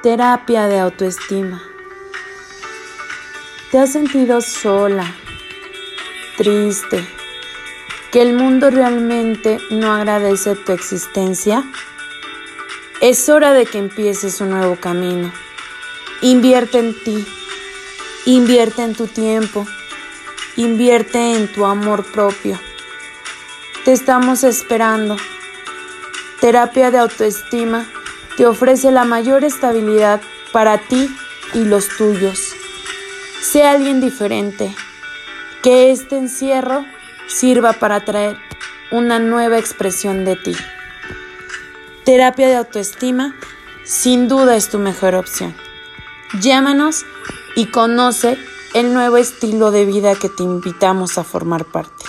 Terapia de autoestima. ¿Te has sentido sola, triste, que el mundo realmente no agradece tu existencia? Es hora de que empieces un nuevo camino. Invierte en ti, invierte en tu tiempo, invierte en tu amor propio. Te estamos esperando. Terapia de autoestima te ofrece la mayor estabilidad para ti y los tuyos. Sé alguien diferente. Que este encierro sirva para traer una nueva expresión de ti. Terapia de autoestima sin duda es tu mejor opción. Llámanos y conoce el nuevo estilo de vida que te invitamos a formar parte.